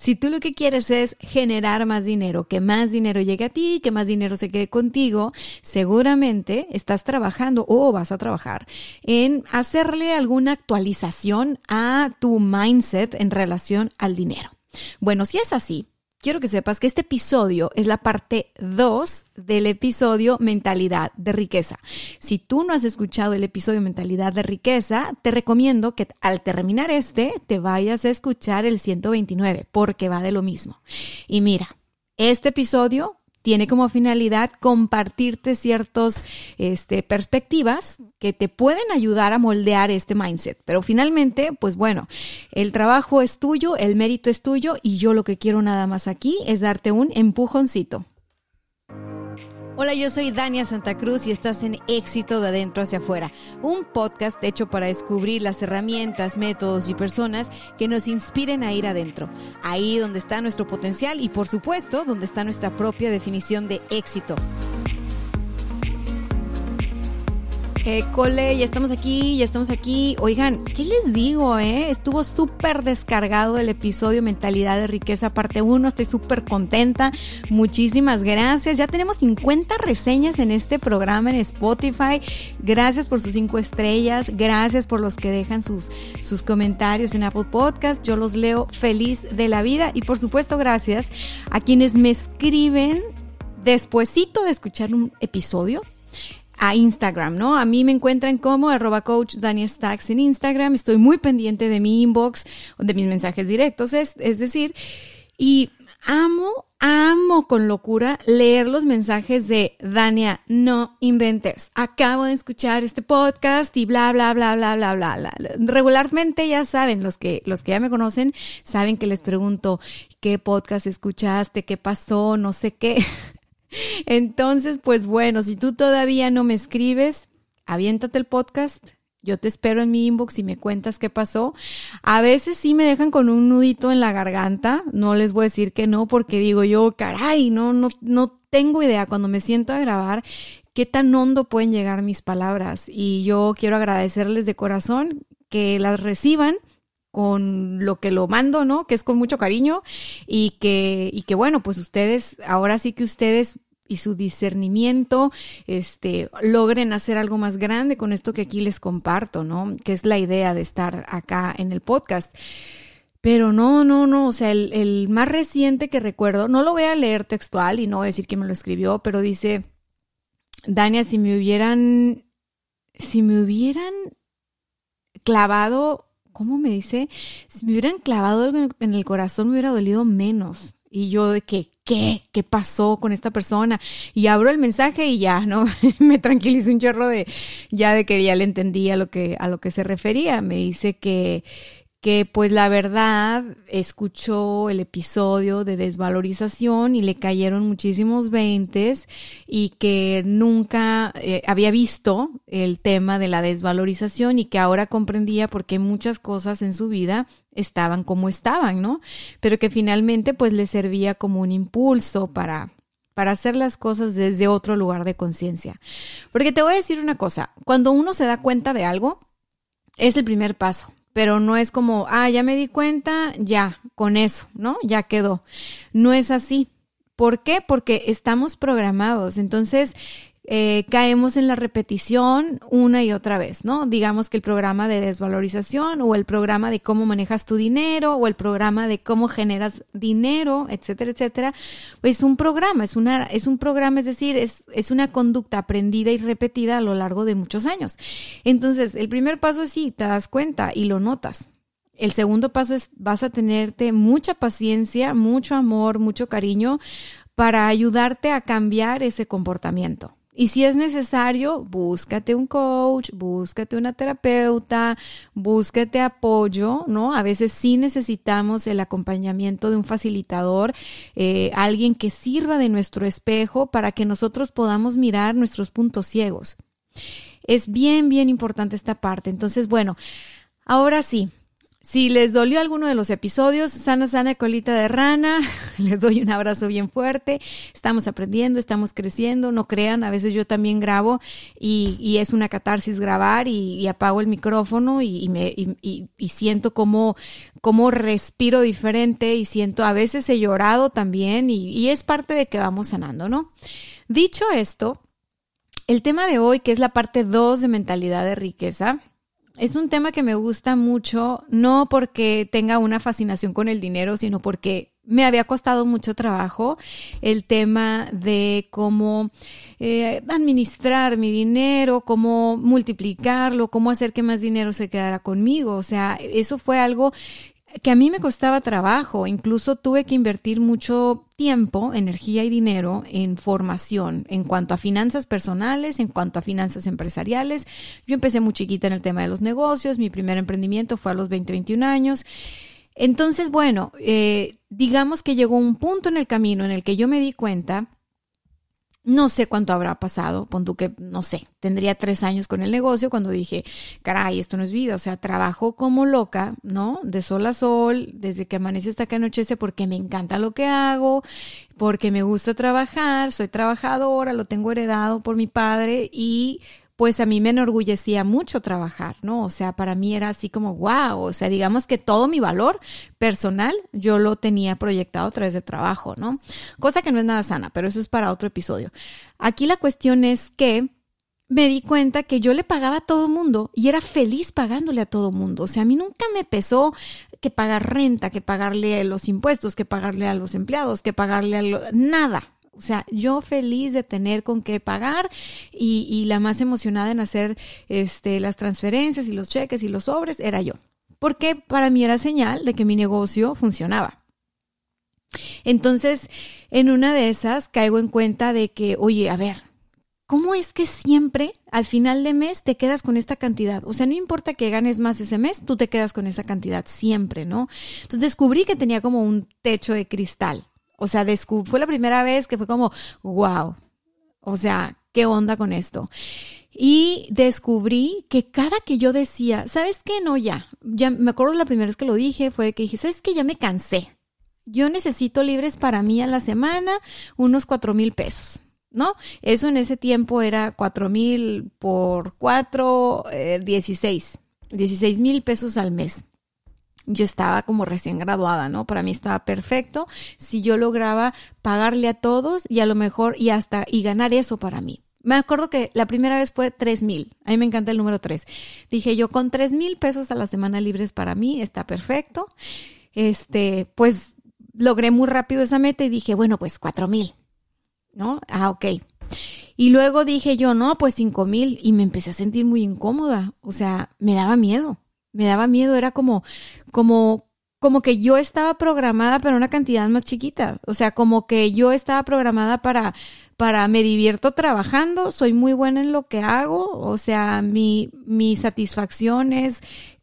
Si tú lo que quieres es generar más dinero, que más dinero llegue a ti, que más dinero se quede contigo, seguramente estás trabajando o vas a trabajar en hacerle alguna actualización a tu mindset en relación al dinero. Bueno, si es así, quiero que sepas que este episodio es la parte 2 del episodio Mentalidad de Riqueza. Si tú no has escuchado el episodio Mentalidad de Riqueza, te recomiendo que al terminar este te vayas a escuchar el 129 porque va de lo mismo. Y mira, este episodio tiene como finalidad compartirte ciertas este, perspectivas que te pueden ayudar a moldear este mindset. Pero finalmente, pues bueno, el trabajo es tuyo, el mérito es tuyo y yo lo que quiero nada más aquí es darte un empujoncito. Hola, yo soy Dania Santa Cruz y estás en Éxito de Adentro hacia afuera, un podcast hecho para descubrir las herramientas, métodos y personas que nos inspiren a ir adentro, ahí donde está nuestro potencial y por supuesto donde está nuestra propia definición de éxito. École, ya estamos aquí, ya estamos aquí. Oigan, ¿qué les digo, eh? Estuvo súper descargado el episodio Mentalidad de Riqueza parte 1. Estoy súper contenta. Muchísimas gracias. Ya tenemos 50 reseñas en este programa en Spotify. Gracias por sus 5 estrellas. Gracias por los que dejan sus, sus comentarios en Apple Podcast. Yo los leo feliz de la vida. Y por supuesto, gracias a quienes me escriben despuesito de escuchar un episodio a Instagram, ¿no? A mí me encuentran como arroba coach Daniel Stacks en Instagram. Estoy muy pendiente de mi inbox, de mis mensajes directos, es, es decir, y amo, amo con locura leer los mensajes de Dania, no inventes. Acabo de escuchar este podcast y bla, bla, bla, bla, bla, bla, bla. Regularmente ya saben, los que, los que ya me conocen, saben que les pregunto qué podcast escuchaste, qué pasó, no sé qué. Entonces, pues bueno, si tú todavía no me escribes, aviéntate el podcast. Yo te espero en mi inbox y me cuentas qué pasó. A veces sí me dejan con un nudito en la garganta. No les voy a decir que no porque digo yo, caray, no, no, no tengo idea cuando me siento a grabar qué tan hondo pueden llegar mis palabras. Y yo quiero agradecerles de corazón que las reciban con lo que lo mando, ¿no? Que es con mucho cariño y que, y que bueno, pues ustedes, ahora sí que ustedes y su discernimiento, este, logren hacer algo más grande con esto que aquí les comparto, ¿no? Que es la idea de estar acá en el podcast. Pero no, no, no, o sea, el, más reciente que recuerdo, no lo voy a leer textual y no voy a decir quién me lo escribió, pero dice, Dania, si me hubieran, si me hubieran clavado ¿cómo me dice? Si me hubieran clavado algo en el corazón me hubiera dolido menos. Y yo de que, ¿qué? ¿Qué pasó con esta persona? Y abro el mensaje y ya, ¿no? me tranquilicé un chorro de, ya de que ya le entendía lo que, a lo que se refería. Me dice que, que pues la verdad escuchó el episodio de desvalorización y le cayeron muchísimos veintes y que nunca eh, había visto el tema de la desvalorización y que ahora comprendía por qué muchas cosas en su vida estaban como estaban, ¿no? Pero que finalmente pues le servía como un impulso para para hacer las cosas desde otro lugar de conciencia. Porque te voy a decir una cosa, cuando uno se da cuenta de algo, es el primer paso pero no es como, ah, ya me di cuenta, ya, con eso, ¿no? Ya quedó. No es así. ¿Por qué? Porque estamos programados. Entonces, eh, caemos en la repetición una y otra vez, ¿no? Digamos que el programa de desvalorización o el programa de cómo manejas tu dinero o el programa de cómo generas dinero, etcétera, etcétera, es un programa, es una, es un programa, es decir, es, es una conducta aprendida y repetida a lo largo de muchos años. Entonces, el primer paso es sí, te das cuenta y lo notas. El segundo paso es vas a tenerte mucha paciencia, mucho amor, mucho cariño para ayudarte a cambiar ese comportamiento Y si es necesario, búscate un coach, búscate una terapeuta, búscate apoyo, ¿no? A veces sí necesitamos el acompañamiento de un facilitador, eh, alguien que sirva de nuestro espejo para que nosotros podamos mirar nuestros puntos ciegos. Es bien, bien importante esta parte. Entonces, bueno, ahora sí, si les dolió alguno de los episodios, sana, sana, colita de rana, les doy un abrazo bien fuerte. Estamos aprendiendo, estamos creciendo, no crean, a veces yo también grabo y, es una catarsis grabar y, apago el micrófono y, me, y siento como, como respiro diferente y siento, a veces he llorado también y es parte de que vamos sanando, ¿no? Dicho esto, el tema de hoy, que es la parte 2 de mentalidad de riqueza, es un tema que me gusta mucho, no porque tenga una fascinación con el dinero, sino porque me había costado mucho trabajo el tema de cómo eh, administrar mi dinero, cómo multiplicarlo, cómo hacer que más dinero se quedara conmigo. O sea, eso fue algo que a mí me costaba trabajo, incluso tuve que invertir mucho tiempo, energía y dinero en formación en cuanto a finanzas personales, en cuanto a finanzas empresariales. Yo empecé muy chiquita en el tema de los negocios, mi primer emprendimiento fue a los 20, 21 años. Entonces, bueno, eh, digamos que llegó un punto en el camino en el que yo me di cuenta no sé cuánto habrá pasado, pon que, no sé, tendría tres años con el negocio cuando dije, caray, esto no es vida, o sea, trabajo como loca, ¿no? De sol a sol, desde que amanece hasta que anochece, porque me encanta lo que hago, porque me gusta trabajar, soy trabajadora, lo tengo heredado por mi padre y pues a mí me enorgullecía mucho trabajar, ¿no? O sea, para mí era así como, wow, o sea, digamos que todo mi valor personal yo lo tenía proyectado a través de trabajo, ¿no? Cosa que no es nada sana, pero eso es para otro episodio. Aquí la cuestión es que me di cuenta que yo le pagaba a todo mundo y era feliz pagándole a todo mundo. O sea, a mí nunca me pesó que pagar renta, que pagarle los impuestos, que pagarle a los empleados, que pagarle a lo... nada. O sea, yo feliz de tener con qué pagar y, la más emocionada en hacer este, las transferencias y los cheques y los sobres era yo. Porque para mí era señal de que mi negocio funcionaba. Entonces, en una de esas caigo en cuenta de que, oye, a ver, ¿cómo es que siempre al final de mes te quedas con esta cantidad? O sea, no importa que ganes más ese mes, tú te quedas con esa cantidad siempre, ¿no? Entonces descubrí que tenía como un techo de cristal. O sea, fue la primera vez que fue como, wow, o sea, ¿qué onda con esto? Y descubrí que cada que yo decía, ¿sabes qué? No, ya, ya me acuerdo la primera vez que lo dije, fue que dije, ¿sabes qué? Ya me cansé. Yo necesito libres para mí a la semana unos cuatro mil pesos. ¿no? Eso en ese tiempo era cuatro mil por cuatro, eh, dieciséis, dieciséis mil pesos al mes yo estaba como recién graduada, ¿no? Para mí estaba perfecto si yo lograba pagarle a todos y a lo mejor y hasta y ganar eso para mí. Me acuerdo que la primera vez fue tres mil. A mí me encanta el número tres. Dije yo con tres mil pesos a la semana libres para mí está perfecto. Este, pues logré muy rápido esa meta y dije, bueno, pues cuatro mil, ¿no? Ah, ok. Y luego dije yo, no, pues cinco mil y me empecé a sentir muy incómoda. O sea, me daba miedo me daba miedo, era como, como, como que yo estaba programada para una cantidad más chiquita. O sea, como que yo estaba programada para, para me divierto trabajando, soy muy buena en lo que hago. O sea, mi, mi satisfacción es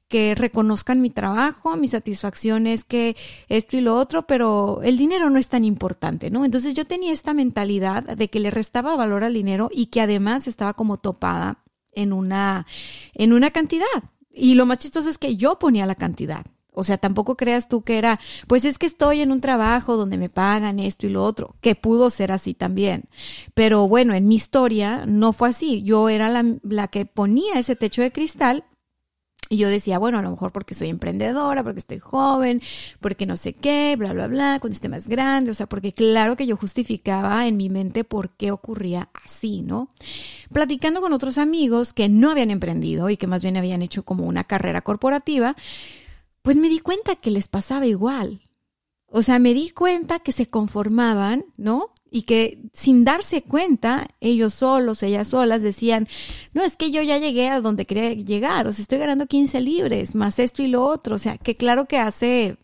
que reconozcan mi trabajo, mi satisfacción es que esto y lo otro, pero el dinero no es tan importante, ¿no? Entonces yo tenía esta mentalidad de que le restaba valor al dinero y que además estaba como topada en una, en una cantidad. Y lo más chistoso es que yo ponía la cantidad. O sea, tampoco creas tú que era, pues es que estoy en un trabajo donde me pagan esto y lo otro, que pudo ser así también. Pero bueno, en mi historia no fue así. Yo era la, la que ponía ese techo de cristal y yo decía, bueno, a lo mejor porque soy emprendedora, porque estoy joven, porque no sé qué, bla, bla, bla, cuando esté más grande, o sea, porque claro que yo justificaba en mi mente por qué ocurría así, ¿no? Platicando con otros amigos que no habían emprendido y que más bien habían hecho como una carrera corporativa, pues me di cuenta que les pasaba igual. O sea, me di cuenta que se conformaban, ¿no? Y que sin darse cuenta, ellos solos, ellas solas decían, no, es que yo ya llegué a donde quería llegar, o sea, estoy ganando 15 libres, más esto y lo otro, o sea, que claro que hace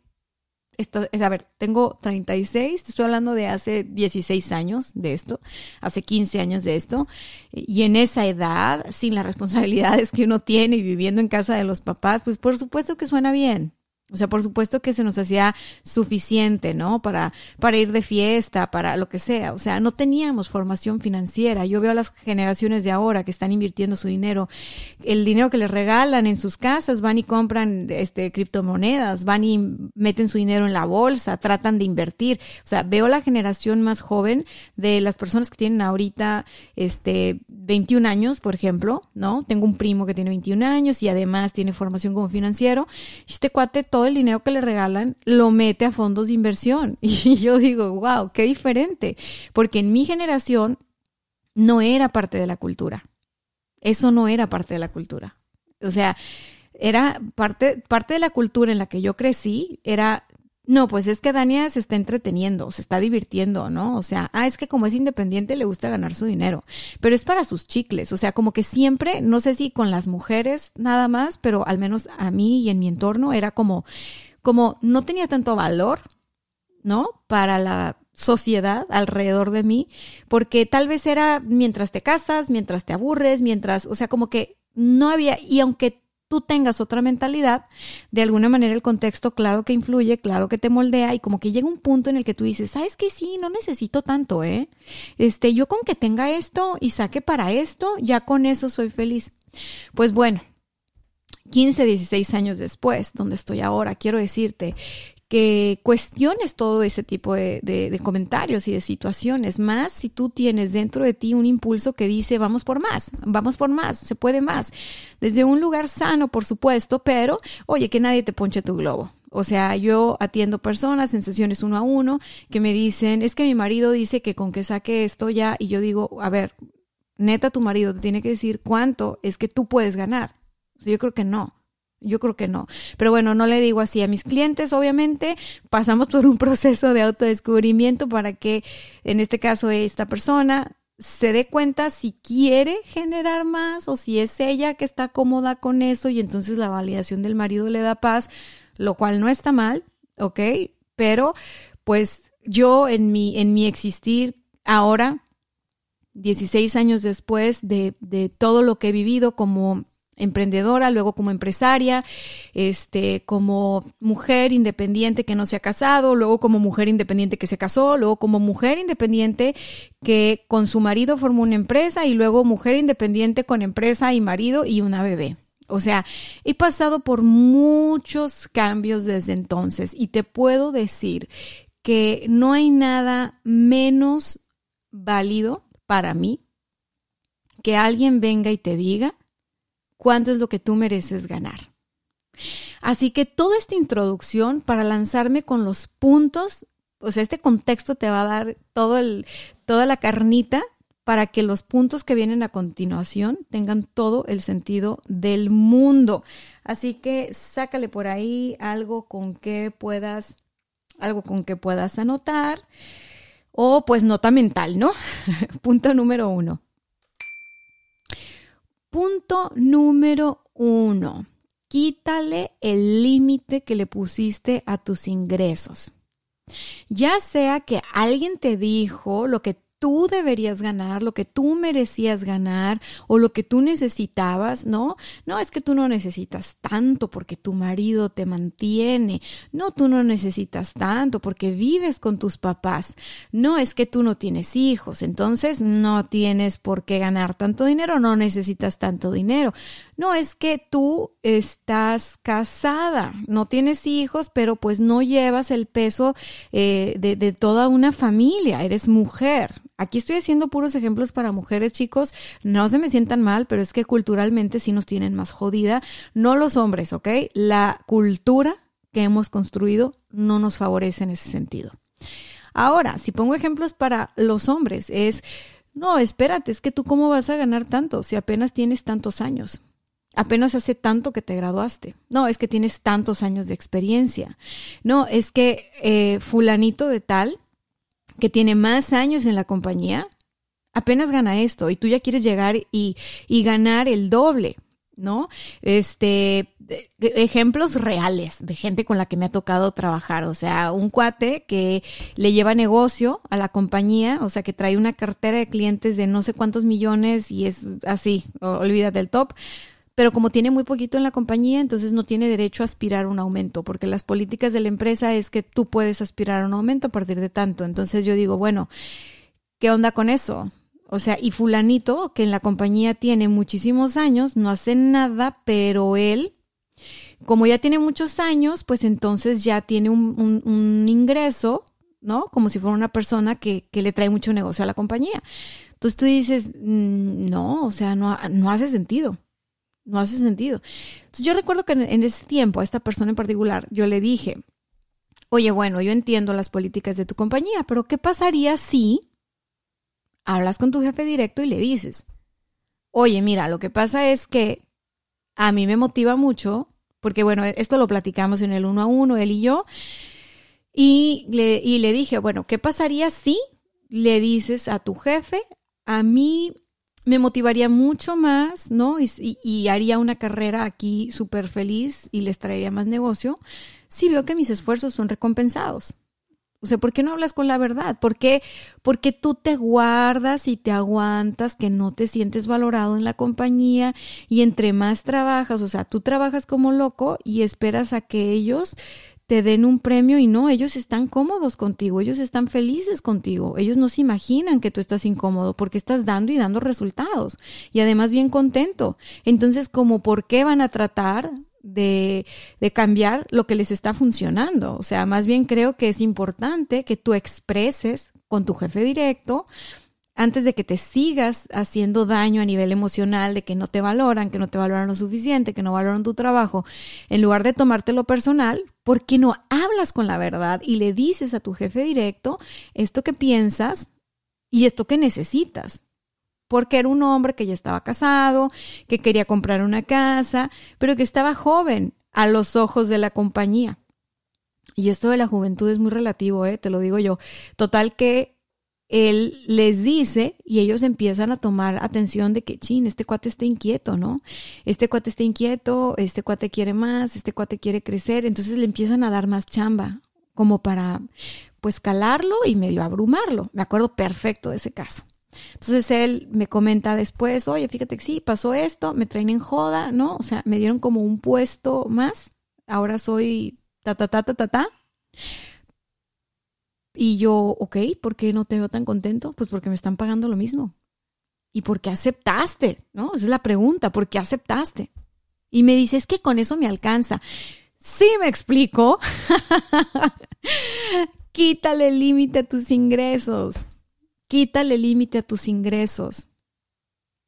Esto, a ver, tengo 36, estoy hablando de hace 16 años de esto, hace 15 años de esto, y en esa edad, sin las responsabilidades que uno tiene y viviendo en casa de los papás, pues por supuesto que suena bien, o sea, por supuesto que se nos hacía suficiente, ¿no? Para, para ir de fiesta, para lo que sea. O sea, no teníamos formación financiera. Yo veo a las generaciones de ahora que están invirtiendo su dinero. El dinero que les regalan en sus casas, van y compran este, criptomonedas, van y meten su dinero en la bolsa, tratan de invertir. O sea, veo la generación más joven de las personas que tienen ahorita este, 21 años, por ejemplo, ¿no? Tengo un primo que tiene 21 años y además tiene formación como financiero. Este cuate todo el dinero que le regalan lo mete a fondos de inversión. Y yo digo, wow, qué diferente. Porque en mi generación no era parte de la cultura. Eso no era parte de la cultura. O sea, era parte, parte de la cultura en la que yo crecí, era no, pues es que Dania se está entreteniendo, se está divirtiendo, ¿no? O sea, ah, es que como es independiente le gusta ganar su dinero, pero es para sus chicles, o sea, como que siempre, no sé si con las mujeres nada más, pero al menos a mí y en mi entorno era como, como no tenía tanto valor, ¿no? Para la sociedad alrededor de mí, porque tal vez era mientras te casas, mientras te aburres, mientras, o sea, como que no había, y aunque tú tengas otra mentalidad, de alguna manera el contexto, claro que influye, claro que te moldea y como que llega un punto en el que tú dices, sabes que sí, no necesito tanto, ¿eh? Este, yo con que tenga esto y saque para esto, ya con eso soy feliz. Pues bueno, 15, 16 años después, donde estoy ahora, quiero decirte que cuestiones todo ese tipo de, comentarios y de situaciones, más si tú tienes dentro de ti un impulso que dice vamos por más, vamos por más, se puede más, desde un lugar sano, por supuesto, pero oye, que nadie te ponche tu globo. O sea, yo atiendo personas en sesiones uno a uno que me dicen, es que mi marido dice que con que saque esto ya, y yo digo, a ver, neta, tu marido te tiene que decir cuánto es que tú puedes ganar. yo creo que no. Yo creo que no. Pero bueno, no le digo así a mis clientes, obviamente. Pasamos por un proceso de autodescubrimiento para que, en este caso, esta persona se dé cuenta si quiere generar más o si es ella que está cómoda con eso y entonces la validación del marido le da paz, lo cual no está mal, ¿ok? Pero pues yo en mi, en mi existir ahora, 16 años después de, de todo lo que he vivido como emprendedora, luego como empresaria, este, como mujer independiente que no se ha casado, luego como mujer independiente que se casó, luego como mujer independiente que con su marido formó una empresa y luego mujer independiente con empresa y marido y una bebé. O sea, he pasado por muchos cambios desde entonces y te puedo decir que no hay nada menos válido para mí que alguien venga y te diga cuánto es lo que tú mereces ganar. Así que toda esta introducción para lanzarme con los puntos, o sea, este contexto te va a dar todo el, toda la carnita para que los puntos que vienen a continuación tengan todo el sentido del mundo. Así que sácale por ahí algo con que puedas, algo con que puedas anotar. O pues nota mental, ¿no? Punto número uno. Punto número uno. Quítale el límite que le pusiste a tus ingresos. Ya sea que alguien te dijo lo que tú deberías ganar, lo que tú merecías ganar o lo que tú necesitabas, ¿no? No es que tú no necesitas tanto porque tu marido te mantiene, no, tú no necesitas tanto porque vives con tus papás, no es que tú no tienes hijos, entonces no tienes por qué ganar tanto dinero, no necesitas tanto dinero, no es que tú estás casada, no tienes hijos, pero pues no llevas el peso eh, de, de toda una familia, eres mujer, Aquí estoy haciendo puros ejemplos para mujeres, chicos. No se me sientan mal, pero es que culturalmente sí nos tienen más jodida. No los hombres, ¿ok? La cultura que hemos construido no nos favorece en ese sentido. Ahora, si pongo ejemplos para los hombres, es, no, espérate, es que tú cómo vas a ganar tanto si apenas tienes tantos años. Apenas hace tanto que te graduaste. No, es que tienes tantos años de experiencia. No, es que eh, fulanito de tal que tiene más años en la compañía, apenas gana esto y tú ya quieres llegar y, y ganar el doble. ¿no? Este, ejemplos reales de gente con la que me ha tocado trabajar, o sea, un cuate que le lleva negocio a la compañía, o sea, que trae una cartera de clientes de no sé cuántos millones y es así, olvídate del top. Pero como tiene muy poquito en la compañía, entonces no tiene derecho a aspirar a un aumento, porque las políticas de la empresa es que tú puedes aspirar a un aumento a partir de tanto. Entonces yo digo, bueno, ¿qué onda con eso? O sea, y fulanito, que en la compañía tiene muchísimos años, no hace nada, pero él, como ya tiene muchos años, pues entonces ya tiene un, ingreso, ¿no? Como si fuera una persona que, le trae mucho negocio a la compañía. Entonces tú dices, mm, no, o sea, no, no hace sentido. No hace sentido. Entonces yo recuerdo que en, en ese tiempo, a esta persona en particular, yo le dije, oye, bueno, yo entiendo las políticas de tu compañía, pero ¿qué pasaría si hablas con tu jefe directo y le dices, oye, mira, lo que pasa es que a mí me motiva mucho, porque bueno, esto lo platicamos en el uno a uno, él y yo, y le, y le dije, bueno, ¿qué pasaría si le dices a tu jefe, a mí me motivaría mucho más, ¿no? Y, haría una carrera aquí súper feliz y les traería más negocio si veo que mis esfuerzos son recompensados. O sea, ¿por qué no hablas con la verdad? ¿Por qué? Porque tú te guardas y te aguantas que no te sientes valorado en la compañía y entre más trabajas, o sea, tú trabajas como loco y esperas a que ellos te den un premio y no, ellos están cómodos contigo, ellos están felices contigo, ellos no se imaginan que tú estás incómodo porque estás dando y dando resultados y además bien contento. Entonces, como por qué van a tratar de, de, cambiar lo que les está funcionando. O sea, más bien creo que es importante que tú expreses con tu jefe directo antes de que te sigas haciendo daño a nivel emocional, de que no te valoran, que no te valoran lo suficiente, que no valoran tu trabajo, en lugar de tomártelo personal, ¿por qué no hablas con la verdad y le dices a tu jefe directo esto que piensas y esto que necesitas? porque era un hombre que ya estaba casado, que quería comprar una casa, pero que estaba joven a los ojos de la compañía. Y esto de la juventud es muy relativo, ¿eh? te lo digo yo. Total que él les dice y ellos empiezan a tomar atención de que, chin, este cuate está inquieto, ¿no? Este cuate está inquieto, este cuate quiere más, este cuate quiere crecer, entonces le empiezan a dar más chamba, como para, pues, calarlo y medio abrumarlo. Me acuerdo perfecto de ese caso. Entonces él me comenta después, oye, fíjate que sí, pasó esto, me traen en joda, ¿no? O sea, me dieron como un puesto más, ahora soy ta, ta, ta, ta, ta, ta. Y yo, ok, ¿por qué no te veo tan contento? Pues porque me están pagando lo mismo. ¿Y por qué aceptaste? ¿No? Esa es la pregunta, ¿por qué aceptaste? Y me dice, es que con eso me alcanza. Sí, me explico. Quítale límite a tus ingresos. Quítale límite a tus ingresos.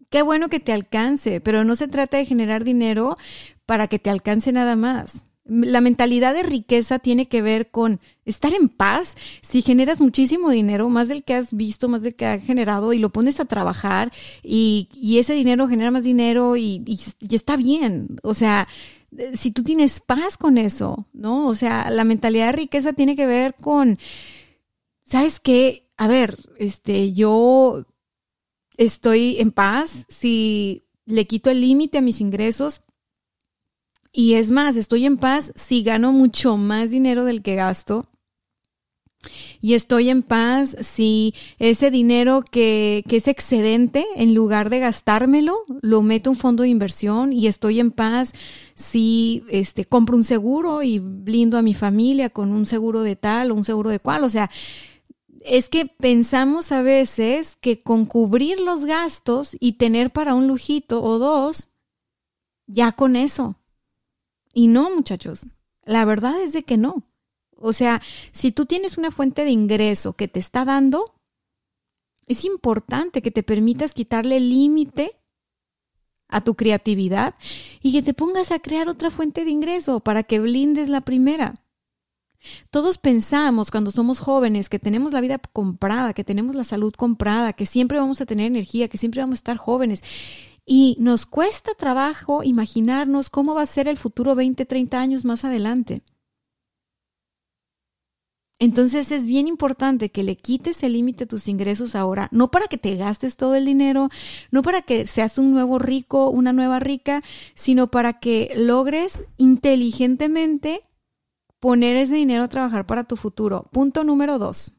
Qué bueno que te alcance, pero no se trata de generar dinero para que te alcance nada más. La mentalidad de riqueza tiene que ver con estar en paz. Si generas muchísimo dinero, más del que has visto, más del que has generado, y lo pones a trabajar, y, ese dinero genera más dinero y, y está bien. O sea, si tú tienes paz con eso, ¿no? O sea, la mentalidad de riqueza tiene que ver con, ¿sabes qué? a ver, este, yo estoy en paz si le quito el límite a mis ingresos. Y es más, estoy en paz si gano mucho más dinero del que gasto. Y estoy en paz si ese dinero que, que, es excedente, en lugar de gastármelo, lo meto en un fondo de inversión. Y estoy en paz si este, compro un seguro y blindo a mi familia con un seguro de tal o un seguro de cual. O sea, es que pensamos a veces que con cubrir los gastos y tener para un lujito o dos, ya con eso. Y no, muchachos, la verdad es de que no. O sea, si tú tienes una fuente de ingreso que te está dando, es importante que te permitas quitarle límite a tu creatividad y que te pongas a crear otra fuente de ingreso para que blindes la primera. Todos pensamos cuando somos jóvenes que tenemos la vida comprada, que tenemos la salud comprada, que siempre vamos a tener energía, que siempre vamos a estar jóvenes. Y nos cuesta trabajo imaginarnos cómo va a ser el futuro 20, 30 años más adelante. Entonces es bien importante que le quites el límite a tus ingresos ahora, no para que te gastes todo el dinero, no para que seas un nuevo rico, una nueva rica, sino para que logres inteligentemente poner ese dinero a trabajar para tu futuro. Punto número dos.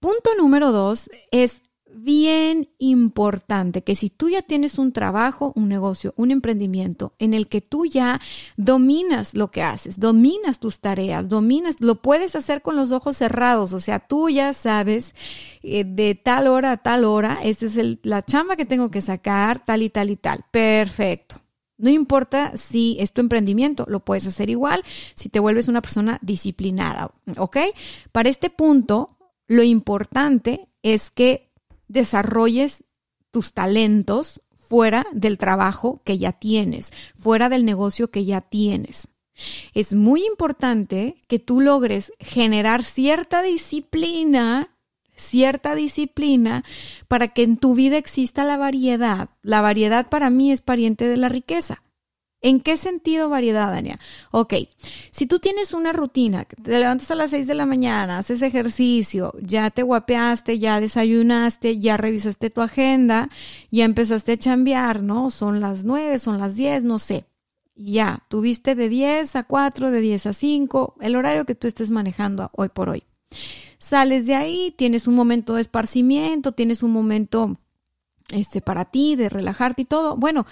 Punto número dos es bien importante que si tú ya tienes un trabajo, un negocio, un emprendimiento en el que tú ya dominas lo que haces, dominas tus tareas, dominas, lo puedes hacer con los ojos cerrados, o sea, tú ya sabes eh, de tal hora a tal hora, esta es la chamba que tengo que sacar, tal y tal y tal. Perfecto. No importa si es tu emprendimiento, lo puedes hacer igual si te vuelves una persona disciplinada, ¿ok? Para este punto, lo importante es que desarrolles tus talentos fuera del trabajo que ya tienes, fuera del negocio que ya tienes. Es muy importante que tú logres generar cierta disciplina, cierta disciplina para que en tu vida exista la variedad. La variedad para mí es pariente de la riqueza. ¿En qué sentido variedad, Dania? Ok, si tú tienes una rutina, te levantas a las 6 de la mañana, haces ejercicio, ya te guapeaste, ya desayunaste, ya revisaste tu agenda, ya empezaste a chambear, ¿no? Son las 9, son las 10, no sé. Ya, tuviste de 10 a 4, de 10 a 5, el horario que tú estés manejando hoy por hoy. Sales de ahí, tienes un momento de esparcimiento, tienes un momento este, para ti, de relajarte y todo. Bueno,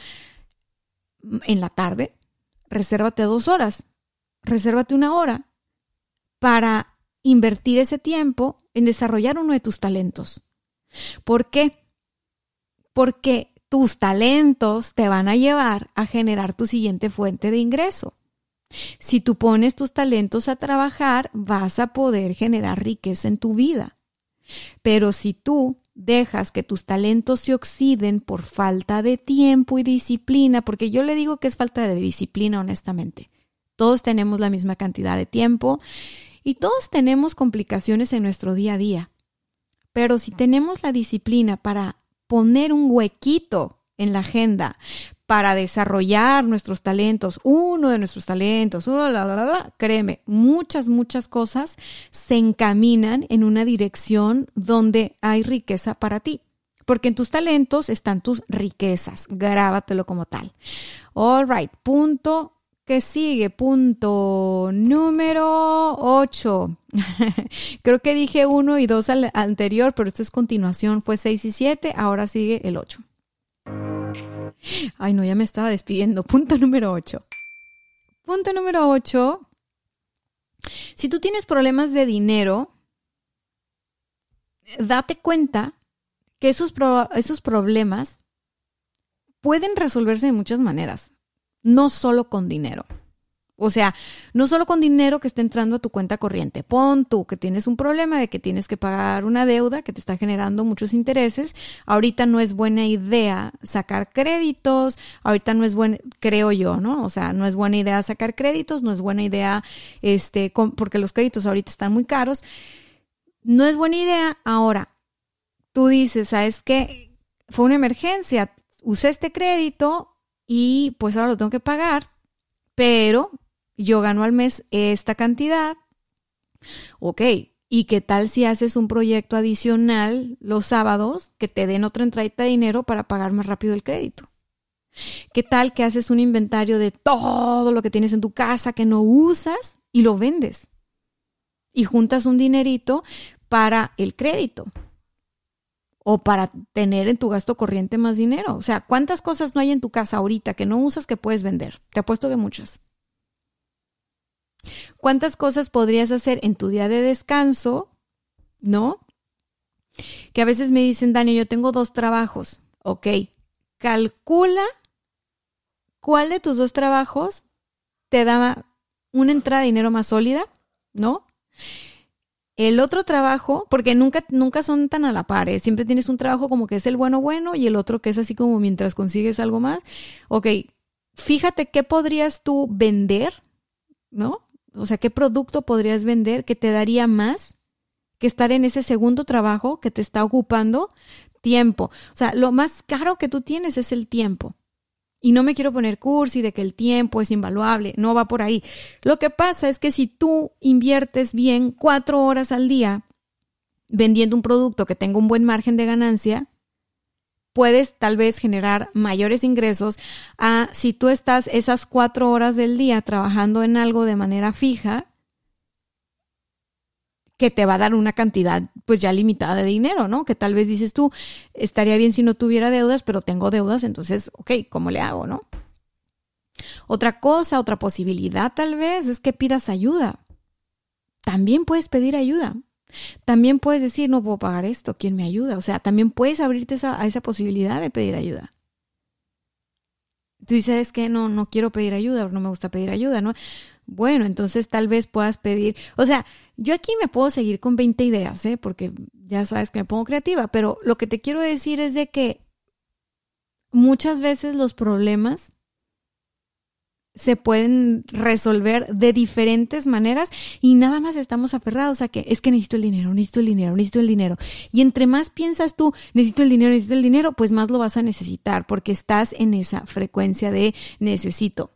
en la tarde, resérvate dos horas, resérvate una hora para invertir ese tiempo en desarrollar uno de tus talentos. ¿Por qué? Porque tus talentos te van a llevar a generar tu siguiente fuente de ingreso. Si tú pones tus talentos a trabajar, vas a poder generar riqueza en tu vida. Pero si tú dejas que tus talentos se oxiden por falta de tiempo y disciplina, porque yo le digo que es falta de disciplina, honestamente. Todos tenemos la misma cantidad de tiempo y todos tenemos complicaciones en nuestro día a día. Pero si tenemos la disciplina para poner un huequito en la agenda para desarrollar nuestros talentos, uno de nuestros talentos, uh, créeme, muchas, muchas cosas se encaminan en una dirección donde hay riqueza para ti. Porque en tus talentos están tus riquezas. Grábatelo como tal. All right. Punto que sigue. Punto número 8. Creo que dije 1 y 2 al anterior, pero esto es continuación. Fue 6 y 7. Ahora sigue el 8. Ay, no, ya me estaba despidiendo. Punto número 8. Punto número 8. Si tú tienes problemas de dinero, date cuenta que esos, esos problemas pueden resolverse de muchas maneras, no solo con dinero. O sea, no solo con dinero que está entrando a tu cuenta corriente. Pon tú que tienes un problema de que tienes que pagar una deuda que te está generando muchos intereses. Ahorita no es buena idea sacar créditos. Ahorita no es buena, creo yo, ¿no? O sea, no es buena idea sacar créditos, no es buena idea, este, porque los créditos ahorita están muy caros. No es buena idea. Ahora, tú dices, ¿sabes qué? Fue una emergencia. Usé este crédito y pues ahora lo tengo que pagar pero yo gano al mes esta cantidad. Ok, ¿y qué tal si haces un proyecto adicional los sábados que te den otra entrada de dinero para pagar más rápido el crédito? ¿Qué tal que haces un inventario de todo lo que tienes en tu casa que no usas y lo vendes? Y juntas un dinerito para el crédito o para tener en tu gasto corriente más dinero. O sea, ¿cuántas cosas no hay en tu casa ahorita que no usas que puedes vender? Te apuesto que muchas. ¿Cuántas cosas podrías hacer en tu día de descanso? ¿No? Que a veces me dicen, Dani, yo tengo dos trabajos. Ok, calcula cuál de tus dos trabajos te da una entrada de dinero más sólida, ¿no? El otro trabajo, porque nunca, nunca son tan a la par, ¿eh? siempre tienes un trabajo como que es el bueno bueno y el otro que es así como mientras consigues algo más. Ok, fíjate qué podrías tú vender, ¿no? O sea, ¿qué producto podrías vender que te daría más que estar en ese segundo trabajo que te está ocupando tiempo? O sea, lo más caro que tú tienes es el tiempo. Y no me quiero poner cursi de que el tiempo es invaluable, no va por ahí. Lo que pasa es que si tú inviertes bien cuatro horas al día vendiendo un producto que tenga un buen margen de ganancia, puedes tal vez generar mayores ingresos a si tú estás esas cuatro horas del día trabajando en algo de manera fija que te va a dar una cantidad pues ya limitada de dinero, ¿no? Que tal vez dices tú, estaría bien si no tuviera deudas, pero tengo deudas, entonces, ok, ¿cómo le hago, no? Otra cosa, otra posibilidad tal vez es que pidas ayuda. También puedes pedir ayuda. También puedes decir, no puedo pagar esto, ¿quién me ayuda? O sea, también puedes abrirte a esa posibilidad de pedir ayuda. Tú dices que no, no quiero pedir ayuda, no me gusta pedir ayuda, ¿no? Bueno, entonces tal vez puedas pedir, o sea, yo aquí me puedo seguir con 20 ideas, ¿eh? porque ya sabes que me pongo creativa, pero lo que te quiero decir es de que muchas veces los problemas se pueden resolver de diferentes maneras y nada más estamos aferrados a que es que necesito el dinero, necesito el dinero, necesito el dinero. Y entre más piensas tú, necesito el dinero, necesito el dinero, pues más lo vas a necesitar porque estás en esa frecuencia de necesito.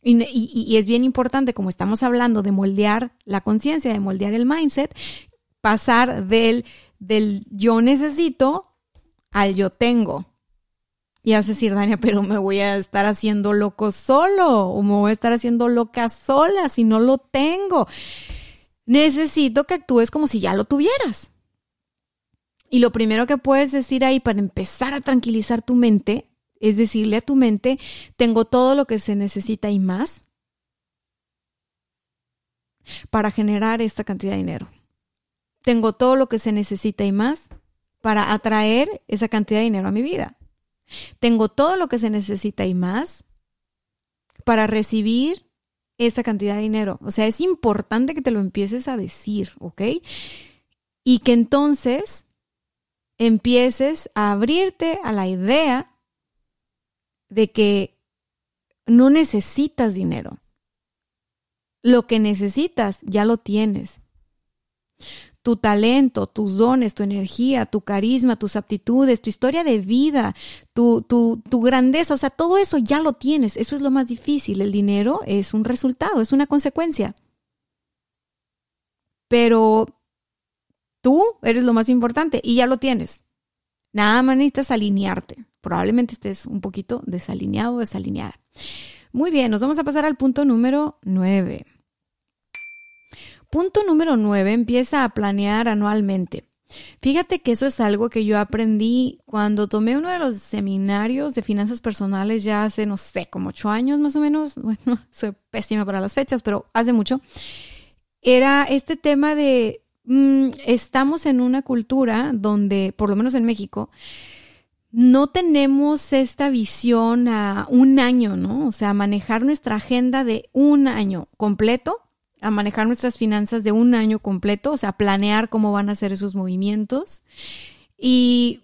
Y, es bien importante, como estamos hablando de moldear la conciencia, de moldear el mindset, pasar del, del yo necesito al yo tengo. Y vas a decir, Dania, pero me voy a estar haciendo loco solo o me voy a estar haciendo loca sola si no lo tengo. Necesito que actúes como si ya lo tuvieras. Y lo primero que puedes decir ahí para empezar a tranquilizar tu mente es decirle a tu mente, tengo todo lo que se necesita y más para generar esta cantidad de dinero. Tengo todo lo que se necesita y más para atraer esa cantidad de dinero a mi vida. Tengo todo lo que se necesita y más para recibir esta cantidad de dinero. O sea, es importante que te lo empieces a decir, ¿ok? Y que entonces empieces a abrirte a la idea de que no necesitas dinero. Lo que necesitas ya lo tienes. Tu talento, tus dones, tu energía, tu carisma, tus aptitudes, tu historia de vida, tu, tu, tu grandeza, o sea, todo eso ya lo tienes. Eso es lo más difícil. El dinero es un resultado, es una consecuencia. Pero tú eres lo más importante y ya lo tienes. Nada más necesitas alinearte. Probablemente estés un poquito desalineado o desalineada. Muy bien, nos vamos a pasar al punto número 9. Punto número 9, empieza a planear anualmente. Fíjate que eso es algo que yo aprendí cuando tomé uno de los seminarios de finanzas personales ya hace, no sé, como ocho años más o menos. Bueno, soy pésima para las fechas, pero hace mucho. Era este tema de, mm, estamos en una cultura donde, por lo menos en México, no tenemos esta visión a un año, ¿no? O sea, manejar nuestra agenda de un año completo, a manejar nuestras finanzas de un año completo, o sea, planear cómo van a ser esos movimientos. Y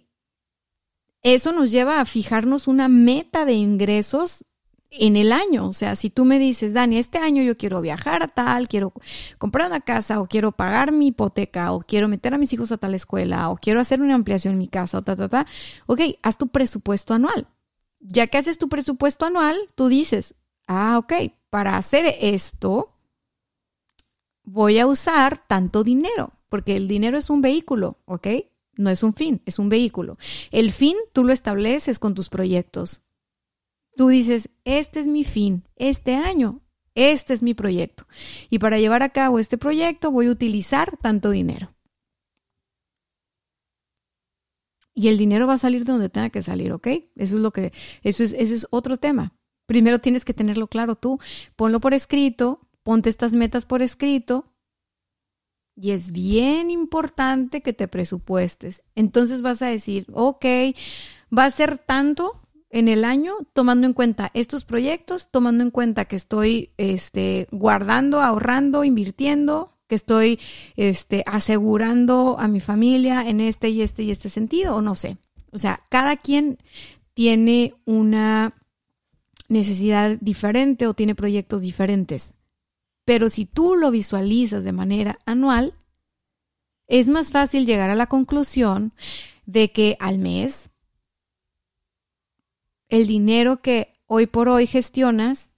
eso nos lleva a fijarnos una meta de ingresos en el año. O sea, si tú me dices, Dani, este año yo quiero viajar a tal, quiero comprar una casa o quiero pagar mi hipoteca o quiero meter a mis hijos a tal escuela o quiero hacer una ampliación en mi casa o ta, ta, ta, ok, haz tu presupuesto anual. Ya que haces tu presupuesto anual, tú dices, ah, ok, para hacer esto voy a usar tanto dinero, porque el dinero es un vehículo, ¿ok? No es un fin, es un vehículo. El fin tú lo estableces con tus proyectos. Tú dices, este es mi fin, este año, este es mi proyecto. Y para llevar a cabo este proyecto voy a utilizar tanto dinero. Y el dinero va a salir de donde tenga que salir, ¿ok? Eso es lo que, eso es, ese es otro tema. Primero tienes que tenerlo claro tú. Ponlo por escrito, ponte estas metas por escrito. Y es bien importante que te presupuestes. Entonces vas a decir, ok, va a ser tanto en el año, tomando en cuenta estos proyectos, tomando en cuenta que estoy este, guardando, ahorrando, invirtiendo, que estoy este, asegurando a mi familia en este y este y este sentido, o no sé. O sea, cada quien tiene una necesidad diferente o tiene proyectos diferentes. Pero si tú lo visualizas de manera anual, es más fácil llegar a la conclusión de que al mes el dinero que hoy por hoy gestionas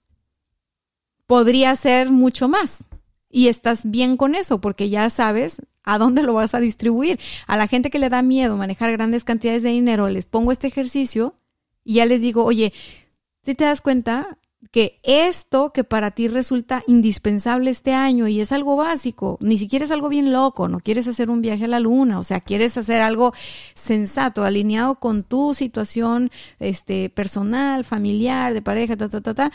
podría ser mucho más. Y estás bien con eso porque ya sabes a dónde lo vas a distribuir. A la gente que le da miedo manejar grandes cantidades de dinero, les pongo este ejercicio y ya les digo, oye, si te das cuenta, que esto que para ti resulta indispensable este año y es algo básico, ni siquiera es algo bien loco, no quieres hacer un viaje a la luna, o sea, quieres hacer algo sensato, alineado con tu situación este personal, familiar, de pareja, ta ta ta ta,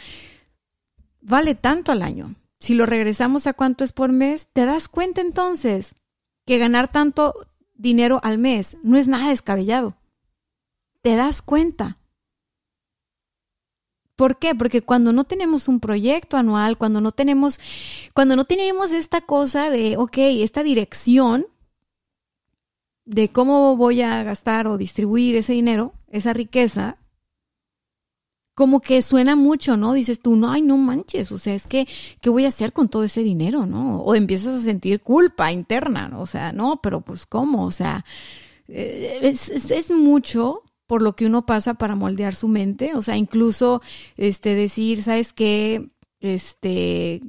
vale tanto al año. Si lo regresamos a cuánto es por mes, te das cuenta entonces que ganar tanto dinero al mes no es nada descabellado. Te das cuenta. ¿Por qué? Porque cuando no tenemos un proyecto anual, cuando no tenemos, cuando no tenemos esta cosa de, ok, esta dirección de cómo voy a gastar o distribuir ese dinero, esa riqueza, como que suena mucho, ¿no? Dices tú, no, ay, no manches, o sea, es que, ¿qué voy a hacer con todo ese dinero, no? O empiezas a sentir culpa interna. O sea, no, pero pues, ¿cómo? O sea, eh, es mucho por lo que uno pasa para moldear su mente, o sea, incluso este decir, ¿sabes qué? Este,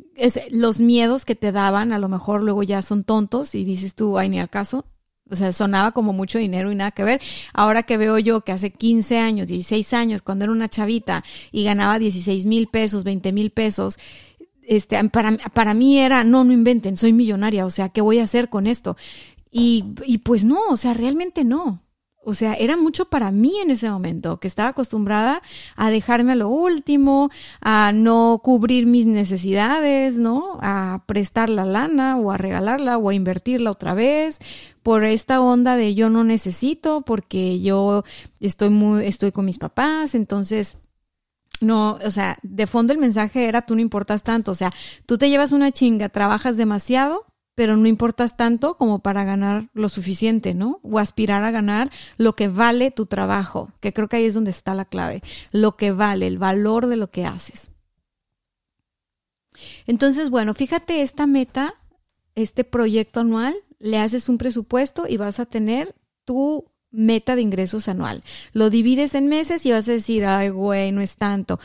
los miedos que te daban a lo mejor luego ya son tontos y dices tú, ay, ni acaso. O sea, sonaba como mucho dinero y nada que ver. Ahora que veo yo que hace 15 años, 16 años, cuando era una chavita y ganaba 16 mil pesos, 20 mil pesos, este, para, para mí era, no, no inventen, soy millonaria, o sea, ¿qué voy a hacer con esto? Y, y pues no, o sea, realmente no. O sea, era mucho para mí en ese momento, que estaba acostumbrada a dejarme a lo último, a no cubrir mis necesidades, ¿no? A prestar la lana o a regalarla o a invertirla otra vez por esta onda de yo no necesito porque yo estoy muy estoy con mis papás, entonces no, o sea, de fondo el mensaje era tú no importas tanto, o sea, tú te llevas una chinga, trabajas demasiado pero no importas tanto como para ganar lo suficiente, ¿no? O aspirar a ganar lo que vale tu trabajo, que creo que ahí es donde está la clave, lo que vale, el valor de lo que haces. Entonces, bueno, fíjate esta meta, este proyecto anual, le haces un presupuesto y vas a tener tu meta de ingresos anual. Lo divides en meses y vas a decir, ay, güey, no es tanto.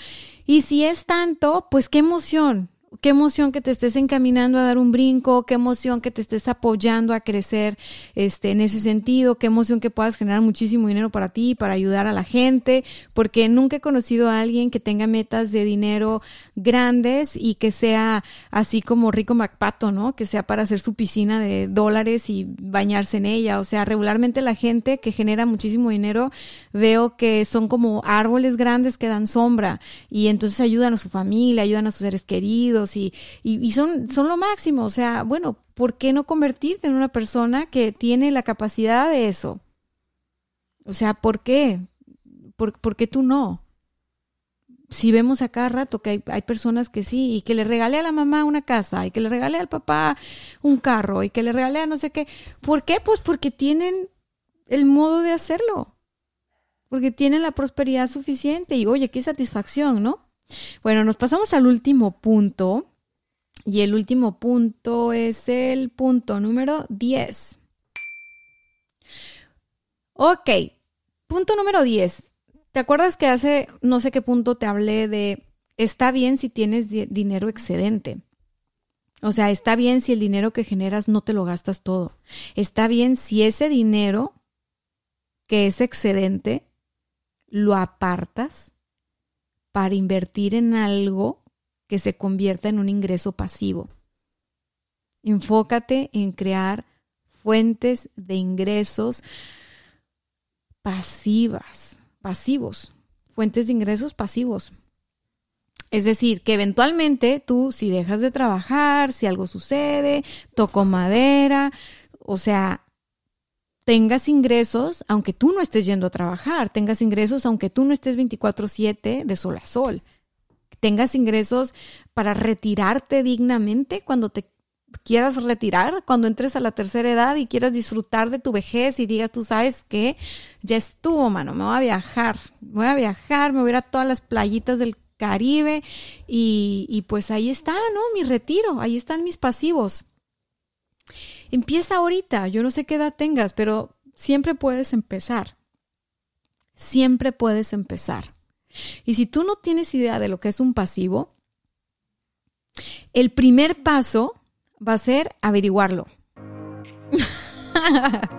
Y si es tanto, pues qué emoción, Qué emoción que te estés encaminando a dar un brinco, qué emoción que te estés apoyando a crecer este, en ese sentido, qué emoción que puedas generar muchísimo dinero para ti, para ayudar a la gente, porque nunca he conocido a alguien que tenga metas de dinero grandes y que sea así como Rico MacPato, ¿no? Que sea para hacer su piscina de dólares y bañarse en ella. O sea, regularmente la gente que genera muchísimo dinero veo que son como árboles grandes que dan sombra y entonces ayudan a su familia, ayudan a sus seres queridos y, son, son lo máximo. O sea, bueno, ¿por qué no convertirte en una persona que tiene la capacidad de eso? O sea, ¿por qué? ¿Por, qué tú no? Si vemos a cada rato que hay, hay, personas que sí, y que le regale a la mamá una casa, y que le regale al papá un carro, y que le regale a no sé qué. ¿Por qué? Pues porque tienen el modo de hacerlo. Porque tienen la prosperidad suficiente. Y oye, qué satisfacción, ¿no? Bueno, nos pasamos al último punto. Y el último punto es el punto número 10. Ok, punto número 10. ¿Te acuerdas que hace no sé qué punto te hablé de está bien si tienes dinero excedente? O sea, está bien si el dinero que generas no te lo gastas todo. Está bien si ese dinero que es excedente lo apartas para invertir en algo que se convierta en un ingreso pasivo. Enfócate en crear fuentes de ingresos pasivas, pasivos, fuentes de ingresos pasivos. Es decir, que eventualmente tú, si dejas de trabajar, si algo sucede, toco madera, o sea, tengas ingresos aunque tú no estés yendo a trabajar, tengas ingresos aunque tú no estés 24/7 de sol a sol, tengas ingresos para retirarte dignamente cuando te quieras retirar, cuando entres a la tercera edad y quieras disfrutar de tu vejez y digas, tú sabes que ya estuvo, mano, me voy a viajar, voy a viajar, me voy a ir a todas las playitas del Caribe y, y pues ahí está, ¿no? Mi retiro, ahí están mis pasivos. Empieza ahorita, yo no sé qué edad tengas, pero siempre puedes empezar. Siempre puedes empezar. Y si tú no tienes idea de lo que es un pasivo, el primer paso va a ser averiguarlo.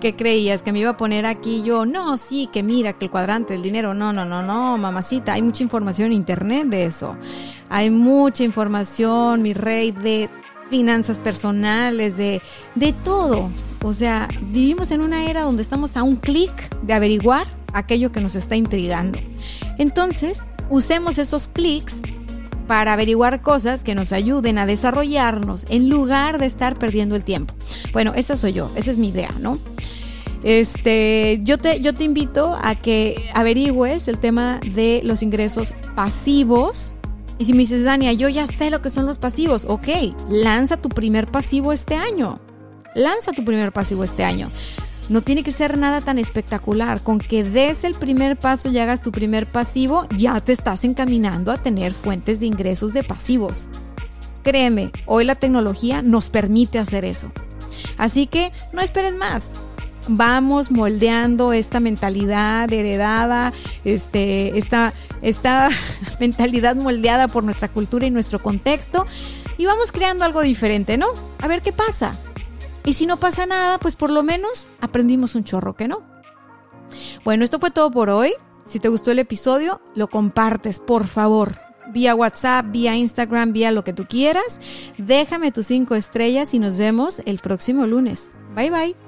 ¿Qué creías? ¿Que me iba a poner aquí yo? No, sí, que mira, que el cuadrante, el dinero. No, no, no, no, mamacita. Hay mucha información en internet de eso. Hay mucha información, mi rey, de finanzas personales, de, de todo. O sea, vivimos en una era donde estamos a un clic de averiguar aquello que nos está intrigando. Entonces, usemos esos clics para averiguar cosas que nos ayuden a desarrollarnos en lugar de estar perdiendo el tiempo. Bueno, esa soy yo, esa es mi idea, ¿no? Este, yo te, yo te invito a que averigües el tema de los ingresos pasivos. Y si me dices, Dania, yo ya sé lo que son los pasivos, ok, lanza tu primer pasivo este año. Lanza tu primer pasivo este año. No tiene que ser nada tan espectacular. Con que des el primer paso y hagas tu primer pasivo, ya te estás encaminando a tener fuentes de ingresos de pasivos. Créeme, hoy la tecnología nos permite hacer eso. Así que no esperen más. Vamos moldeando esta mentalidad heredada, este, esta, esta mentalidad moldeada por nuestra cultura y nuestro contexto y vamos creando algo diferente, ¿no? A ver qué pasa. Y si no pasa nada, pues por lo menos aprendimos un chorro, ¿que no? Bueno, esto fue todo por hoy. Si te gustó el episodio, lo compartes, por favor. Vía WhatsApp, vía Instagram, vía lo que tú quieras. Déjame tus cinco estrellas y nos vemos el próximo lunes. Bye bye.